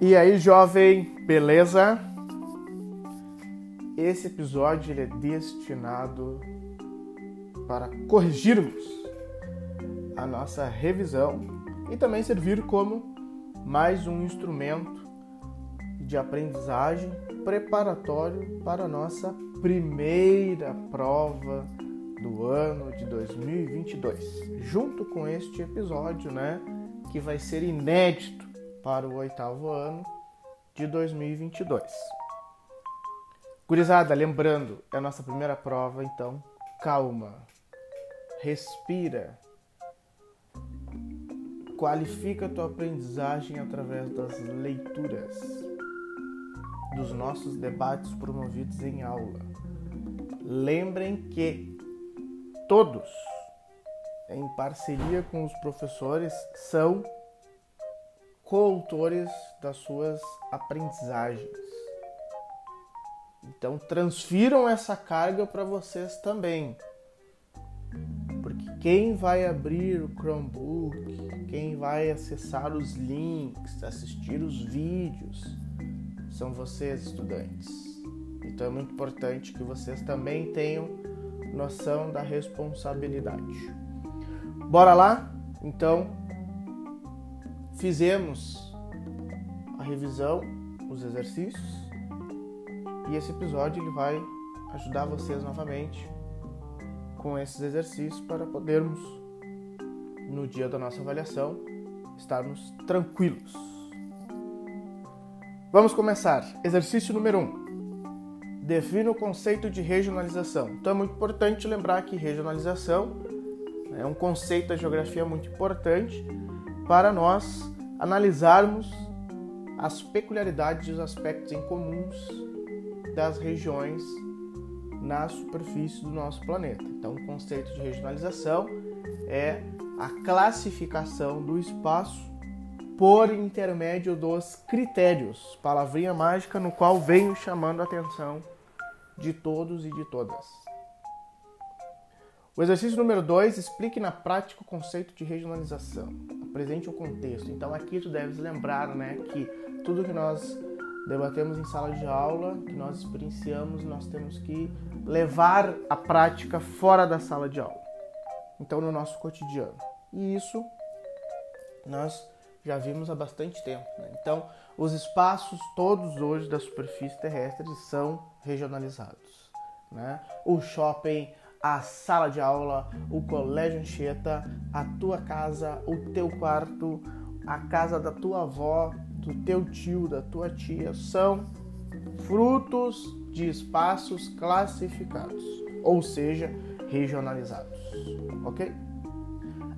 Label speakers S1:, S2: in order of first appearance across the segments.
S1: E aí, jovem, beleza? Esse episódio ele é destinado para corrigirmos a nossa revisão e também servir como mais um instrumento de aprendizagem preparatório para a nossa primeira prova do ano de 2022. Junto com este episódio, né, que vai ser inédito para o oitavo ano de 2022. Gurizada, lembrando, é a nossa primeira prova, então calma, respira, qualifica a tua aprendizagem através das leituras, dos nossos debates promovidos em aula. Lembrem que todos, em parceria com os professores, são coautores das suas aprendizagens. Então transfiram essa carga para vocês também. Porque quem vai abrir o Chromebook, quem vai acessar os links, assistir os vídeos, são vocês, estudantes. Então é muito importante que vocês também tenham noção da responsabilidade. Bora lá? Então, fizemos a revisão, os exercícios, e esse episódio ele vai ajudar vocês novamente com esses exercícios para podermos, no dia da nossa avaliação, estarmos tranquilos. Vamos começar. Exercício número 1. Um. Defina o conceito de regionalização. Então é muito importante lembrar que regionalização é um conceito da geografia muito importante para nós analisarmos as peculiaridades e os aspectos em comuns das regiões na superfície do nosso planeta. Então, o conceito de regionalização é a classificação do espaço por intermédio dos critérios, palavrinha mágica no qual venho chamando a atenção de todos e de todas. O exercício número 2 explique na prática o conceito de regionalização. Apresente o contexto. Então aqui tu deves lembrar, né, que tudo que nós debatemos em sala de aula, que nós experienciamos, nós temos que levar a prática fora da sala de aula. Então no nosso cotidiano. E isso nós já vimos há bastante tempo. Né? Então os espaços todos hoje da superfície terrestre são regionalizados. Né? O shopping a sala de aula, o colégio Anchieta, a tua casa, o teu quarto, a casa da tua avó, do teu tio, da tua tia, são frutos de espaços classificados, ou seja, regionalizados. Ok?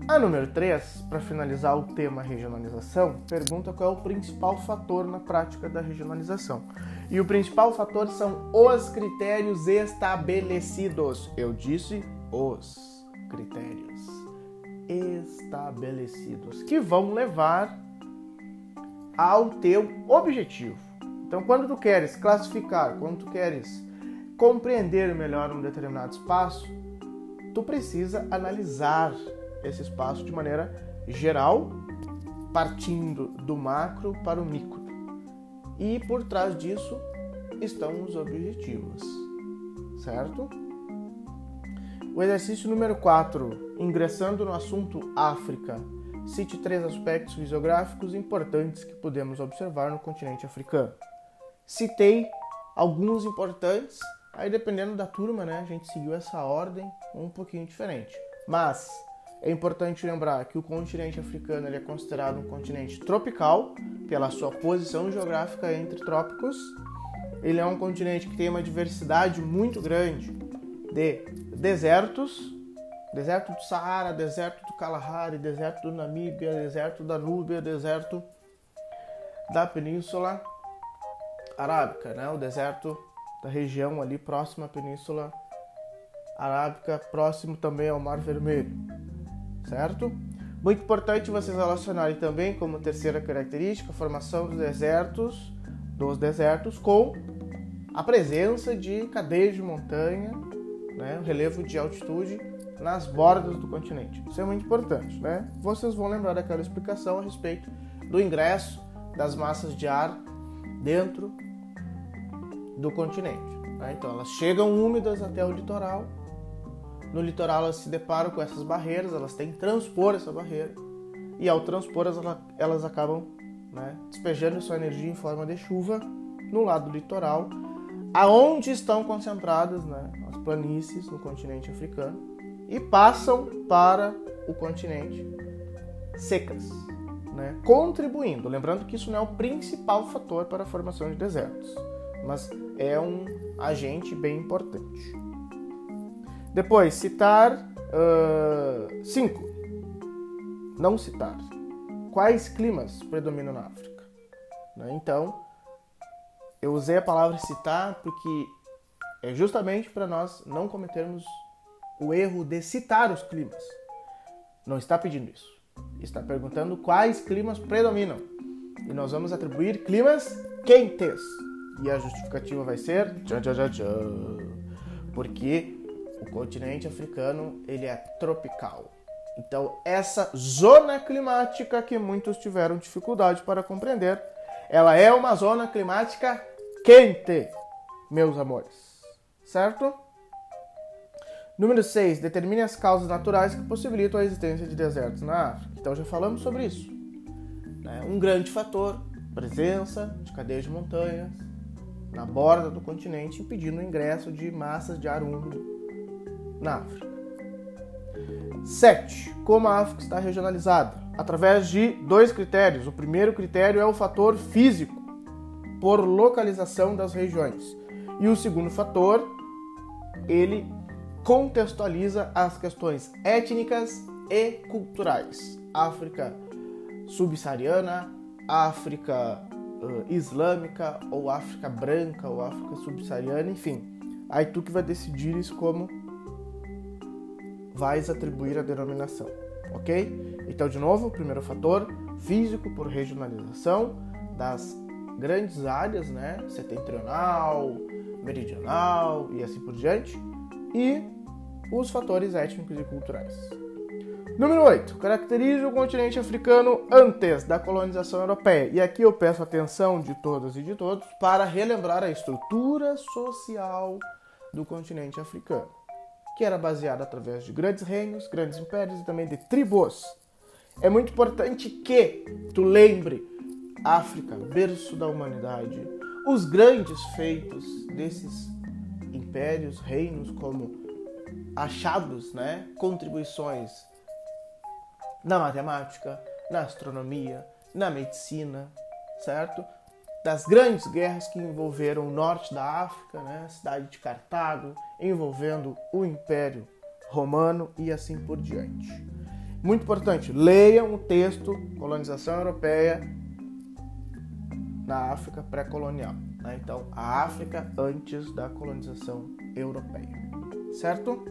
S1: A número 3, para finalizar o tema regionalização, pergunta qual é o principal fator na prática da regionalização. E o principal fator são os critérios estabelecidos. Eu disse os critérios estabelecidos que vão levar ao teu objetivo. Então, quando tu queres classificar, quando tu queres compreender melhor um determinado espaço, tu precisa analisar esse espaço de maneira geral, partindo do macro para o micro. E por trás disso estão os objetivos, certo? O exercício número 4, ingressando no assunto África, cite três aspectos fisiográficos importantes que podemos observar no continente africano. Citei alguns importantes, aí dependendo da turma, né, a gente seguiu essa ordem um pouquinho diferente. Mas é importante lembrar que o continente africano é considerado um continente tropical pela sua posição geográfica entre trópicos. Ele é um continente que tem uma diversidade muito grande de desertos, deserto do Saara, deserto do Kalahari, deserto do Namíbia, deserto da Núbia, deserto da Península Arábica, né? O deserto da região ali próxima à Península Arábica, próximo também ao Mar Vermelho certo? Muito importante vocês relacionarem também como terceira característica a formação dos desertos, dos desertos com a presença de cadeias de montanha, né, relevo de altitude nas bordas do continente. Isso é muito importante, né? Vocês vão lembrar daquela explicação a respeito do ingresso das massas de ar dentro do continente. Né? Então, elas chegam úmidas até o litoral. No litoral, elas se deparam com essas barreiras, elas têm que transpor essa barreira. E ao transpor, elas, acabam né, despejando sua energia em forma de chuva no lado do litoral, aonde estão concentradas né, as planícies no continente africano e passam para o continente secas, né, contribuindo. Lembrando que isso não é o principal fator para a formação de desertos, mas é um agente bem importante. Depois, citar uh, cinco. Não citar. Quais climas predominam na África? Né? Então, eu usei a palavra citar porque é justamente para nós não cometermos o erro de citar os climas. Não está pedindo isso. Está perguntando quais climas predominam. E nós vamos atribuir climas quentes. E a justificativa vai ser tchan, tchan, tchan, porque o continente africano ele é tropical. Então, essa zona climática que muitos tiveram dificuldade para compreender, ela é uma zona climática quente, meus amores. Certo? Número 6. Determine as causas naturais que possibilitam a existência de desertos na África. Então já falamos sobre isso. Né? Um grande fator, presença de cadeias de montanhas na borda do continente, impedindo o ingresso de massas de ar úmido na África. 7. Como a África está regionalizada? Através de dois critérios. O primeiro critério é o fator físico, por localização das regiões. E o segundo fator, ele contextualiza as questões étnicas e culturais. África subsaariana, África uh, islâmica, ou África branca, ou África subsaariana, enfim. Aí tu que vai decidir isso como vais atribuir a denominação, ok? Então, de novo, primeiro fator, físico por regionalização das grandes áreas, né? Setentrional, meridional e assim por diante e os fatores étnicos e culturais. Número 8. Caracteriza o continente africano antes da colonização europeia. E aqui eu peço atenção de todas e de todos para relembrar a estrutura social do continente africano, que era baseada através de grandes reinos, grandes impérios e também de tribos. É muito importante que tu lembre África, berço da humanidade, os grandes feitos desses impérios, reinos como achados, né, contribuições na matemática, na astronomia, na medicina, certo? Das grandes guerras que envolveram o norte da África, né, a cidade de Cartago, envolvendo o Império Romano e assim por diante. Muito importante, leiam o texto Colonização Europeia na África pré-colonial. Né? Então, a África antes da colonização europeia. Certo?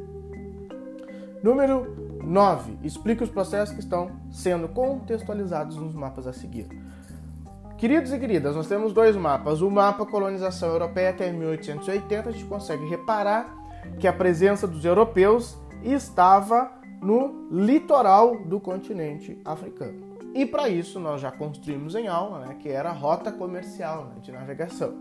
S1: Número 9. Explique os processos que estão sendo contextualizados nos mapas a seguir. Queridos e queridas, nós temos dois mapas. O mapa colonização europeia até 1880, a gente consegue reparar que a presença dos europeus estava no litoral do continente africano. E para isso nós já construímos em aula, né, que era a rota comercial né, de navegação.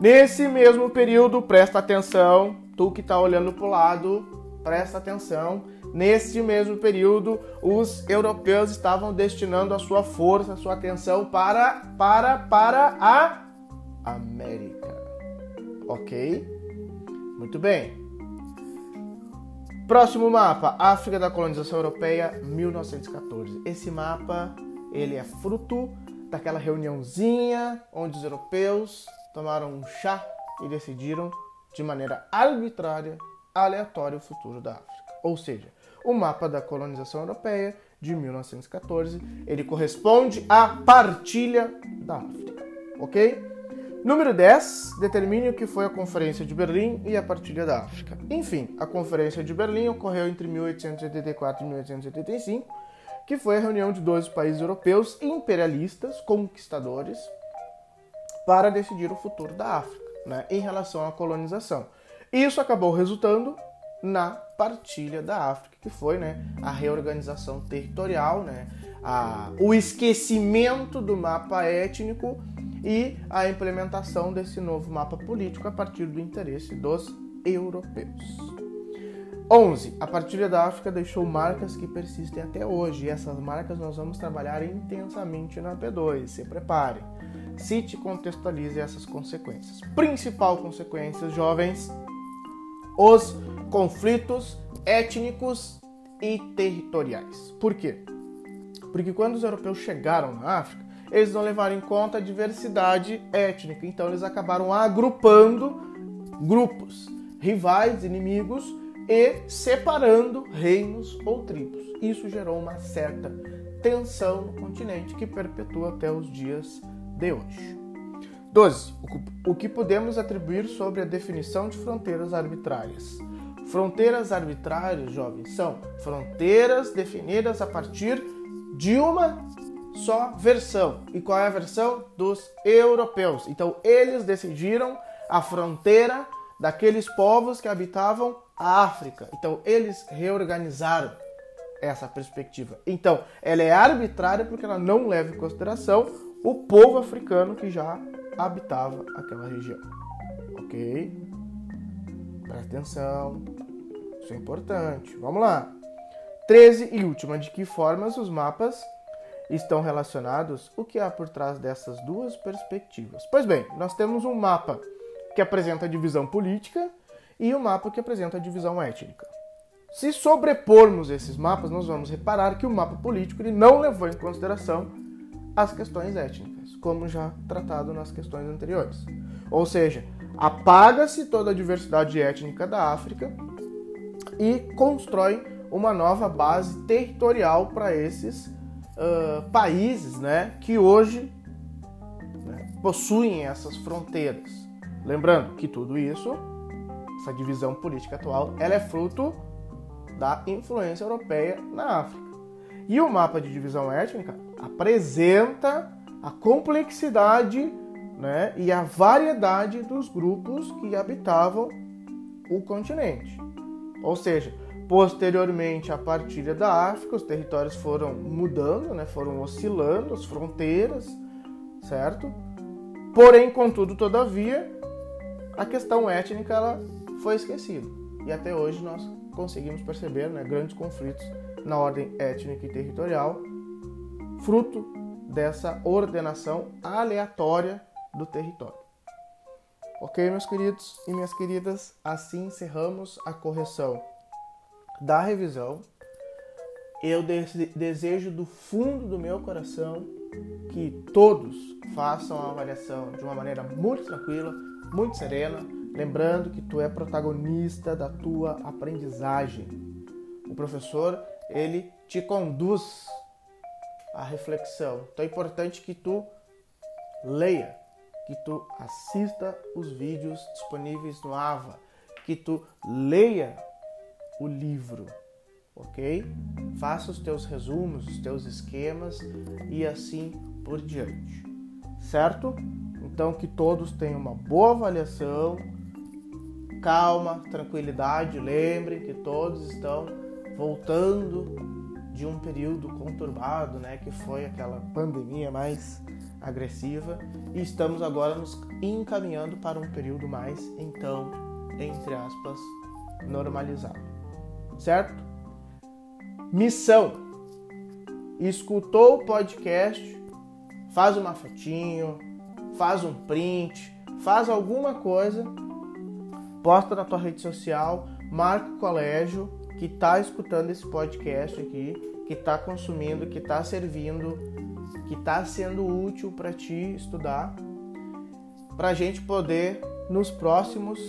S1: Nesse mesmo período, presta atenção, tu que está olhando para o lado, presta atenção. Nesse mesmo período, os europeus estavam destinando a sua força, a sua atenção para para para a América. OK? Muito bem. Próximo mapa, África da colonização europeia, 1914. Esse mapa, ele é fruto daquela reuniãozinha onde os europeus tomaram um chá e decidiram de maneira arbitrária, aleatória o futuro da África. Ou seja, o mapa da colonização europeia de 1914, ele corresponde à partilha da África, OK? Número 10, determine o que foi a Conferência de Berlim e a partilha da África. Enfim, a Conferência de Berlim ocorreu entre 1884 e 1885, que foi a reunião de 12 países europeus imperialistas, conquistadores, para decidir o futuro da África, né, em relação à colonização. Isso acabou resultando na partilha da África, que foi né, a reorganização territorial, né, a, o esquecimento do mapa étnico e a implementação desse novo mapa político a partir do interesse dos europeus. 11. A partilha da África deixou marcas que persistem até hoje, e essas marcas nós vamos trabalhar intensamente na P2. Se prepare. Cite e contextualize essas consequências. Principal consequência, jovens, os conflitos étnicos e territoriais. Por quê? Porque quando os europeus chegaram na África, eles não levaram em conta a diversidade étnica, então eles acabaram agrupando grupos, rivais, inimigos e separando reinos ou tribos. Isso gerou uma certa tensão no continente que perpetua até os dias de hoje. 12. O que podemos atribuir sobre a definição de fronteiras arbitrárias? Fronteiras arbitrárias, jovens, são fronteiras definidas a partir de uma só versão. E qual é a versão? Dos europeus. Então, eles decidiram a fronteira daqueles povos que habitavam a África. Então, eles reorganizaram essa perspectiva. Então, ela é arbitrária porque ela não leva em consideração o povo africano que já habitava aquela região. Ok? Presta atenção. Isso é importante. Vamos lá. 13 e última, de que formas os mapas estão relacionados? O que há por trás dessas duas perspectivas? Pois bem, nós temos um mapa que apresenta a divisão política e um mapa que apresenta a divisão étnica. Se sobrepormos esses mapas, nós vamos reparar que o mapa político ele não levou em consideração as questões étnicas, como já tratado nas questões anteriores. Ou seja, apaga-se toda a diversidade étnica da África e constrói uma nova base territorial para esses uh, países né, que hoje né, possuem essas fronteiras. Lembrando que tudo isso, essa divisão política atual, ela é fruto da influência europeia na África. E o mapa de divisão étnica apresenta a complexidade né, e a variedade dos grupos que habitavam o continente. Ou seja, posteriormente à partilha da África, os territórios foram mudando, né, foram oscilando, as fronteiras, certo? Porém, contudo, todavia, a questão étnica ela foi esquecida. E até hoje nós conseguimos perceber né, grandes conflitos na ordem étnica e territorial, fruto dessa ordenação aleatória do território. Ok, meus queridos e minhas queridas, assim encerramos a correção da revisão. Eu desejo do fundo do meu coração que todos façam a avaliação de uma maneira muito tranquila, muito serena, lembrando que tu é protagonista da tua aprendizagem. O professor, ele te conduz à reflexão. Então é importante que tu leia, que tu assista os vídeos disponíveis no AVA, que tu leia o livro, ok? Faça os teus resumos, os teus esquemas e assim por diante, certo? Então, que todos tenham uma boa avaliação, calma, tranquilidade. Lembrem que todos estão voltando de um período conturbado, né, que foi aquela pandemia mais agressiva, e estamos agora nos encaminhando para um período mais, então, entre aspas, normalizado. Certo? Missão. Escutou o podcast, faz uma fotinho, faz um print, faz alguma coisa, posta na tua rede social, marca o colégio que está escutando esse podcast aqui, que está consumindo, que está servindo, que está sendo útil para ti estudar, para a gente poder nos próximos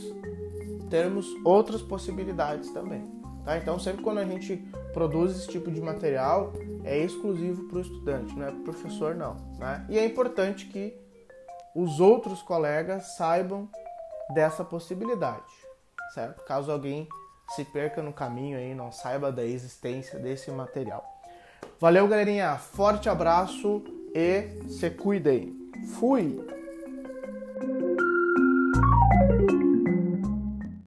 S1: termos outras possibilidades também. Tá? Então, sempre quando a gente produz esse tipo de material, é exclusivo para o estudante, não é para o professor, não. Né? E é importante que os outros colegas saibam dessa possibilidade, certo? Caso alguém se perca no caminho aí, não saiba da existência desse material. Valeu, galerinha. Forte abraço e se cuidem. Fui!